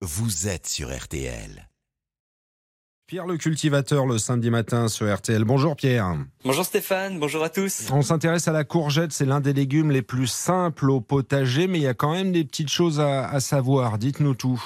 vous êtes sur RTL. Pierre le cultivateur le samedi matin sur RTL. Bonjour Pierre. Bonjour Stéphane, bonjour à tous. On s'intéresse à la courgette, c'est l'un des légumes les plus simples au potager, mais il y a quand même des petites choses à, à savoir. Dites-nous tout.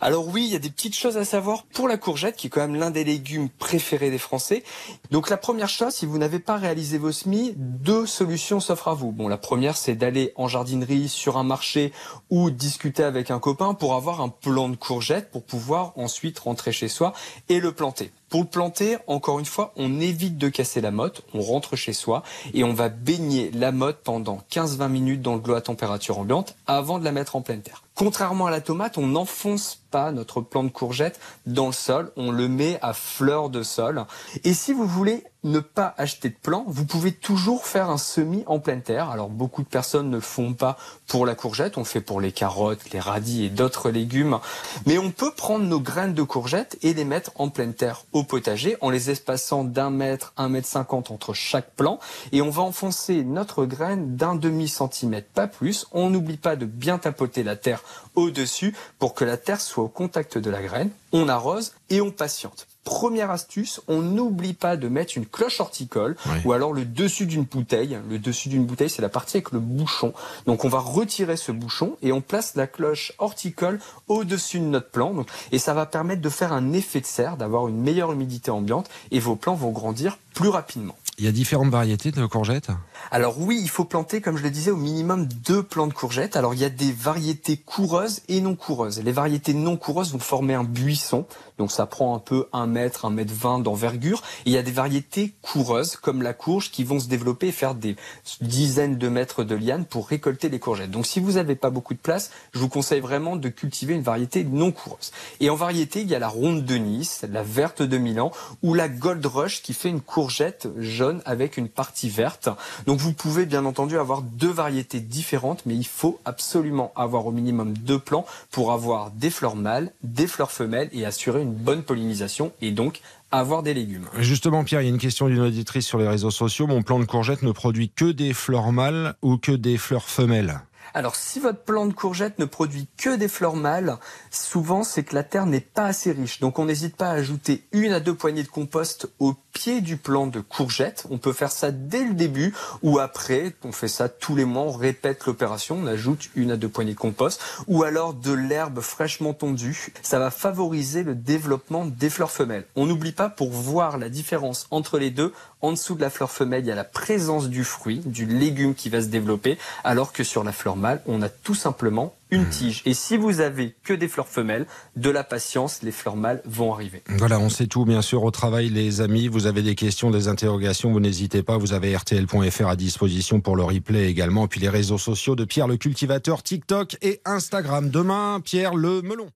Alors oui, il y a des petites choses à savoir pour la courgette, qui est quand même l'un des légumes préférés des Français. Donc la première chose, si vous n'avez pas réalisé vos semis, deux solutions s'offrent à vous. Bon, la première, c'est d'aller en jardinerie, sur un marché ou discuter avec un copain pour avoir un plan de courgette pour pouvoir ensuite rentrer chez soi et le planter. Pour le planter, encore une fois, on évite de casser la motte, on rentre chez soi et on va baigner la motte pendant 15-20 minutes dans le l'eau à température ambiante avant de la mettre en pleine terre. Contrairement à la tomate, on n'enfonce pas notre plant de courgette dans le sol, on le met à fleur de sol. Et si vous voulez ne pas acheter de plant, vous pouvez toujours faire un semis en pleine terre. Alors beaucoup de personnes ne font pas pour la courgette, on fait pour les carottes, les radis et d'autres légumes. Mais on peut prendre nos graines de courgette et les mettre en pleine terre au potager en les espaçant d'un mètre, un mètre cinquante entre chaque plant. Et on va enfoncer notre graine d'un demi centimètre, pas plus. On n'oublie pas de bien tapoter la terre au-dessus pour que la terre soit au contact de la graine. On arrose et on patiente. Première astuce, on n'oublie pas de mettre une cloche horticole ou alors le dessus d'une bouteille. Le dessus d'une bouteille, c'est la partie avec le bouchon. Donc on va retirer ce bouchon et on place la cloche horticole au-dessus de notre plant. Donc, et ça va permettre de faire un effet de serre, d'avoir une meilleure humidité ambiante et vos plants vont grandir plus rapidement. Il y a différentes variétés de courgettes? Alors oui, il faut planter, comme je le disais, au minimum deux plants de courgettes. Alors il y a des variétés coureuses et non coureuses. Les variétés non coureuses vont former un buisson, donc ça prend un peu un mètre, un mètre vingt d'envergure. Et il y a des variétés coureuses, comme la courge, qui vont se développer et faire des dizaines de mètres de lianes pour récolter les courgettes. Donc si vous n'avez pas beaucoup de place, je vous conseille vraiment de cultiver une variété non coureuse. Et en variété, il y a la ronde de Nice, la verte de Milan ou la Gold Rush qui fait une courgette jaune avec une partie verte. Donc vous pouvez bien entendu avoir deux variétés différentes, mais il faut absolument avoir au minimum deux plants pour avoir des fleurs mâles, des fleurs femelles et assurer une bonne pollinisation et donc avoir des légumes. Justement Pierre, il y a une question d'une auditrice sur les réseaux sociaux. Mon plant de courgette ne produit que des fleurs mâles ou que des fleurs femelles Alors, si votre plant de courgette ne produit que des fleurs mâles, souvent c'est que la terre n'est pas assez riche. Donc, on n'hésite pas à ajouter une à deux poignées de compost au pied du plant de courgette. On peut faire ça dès le début ou après. On fait ça tous les mois. On répète l'opération. On ajoute une à deux poignées de compost ou alors de l'herbe fraîchement tondue. Ça va favoriser le développement des fleurs femelles. On n'oublie pas pour voir la différence entre les deux. En dessous de la fleur femelle, il y a la présence du fruit, du légume qui va se développer, alors que sur la fleur on a tout simplement une tige. Et si vous avez que des fleurs femelles, de la patience, les fleurs mâles vont arriver. Voilà, on sait tout bien sûr au travail les amis. Vous avez des questions, des interrogations, vous n'hésitez pas. Vous avez rtl.fr à disposition pour le replay également. Et puis les réseaux sociaux de Pierre le cultivateur, TikTok et Instagram. Demain, Pierre le melon.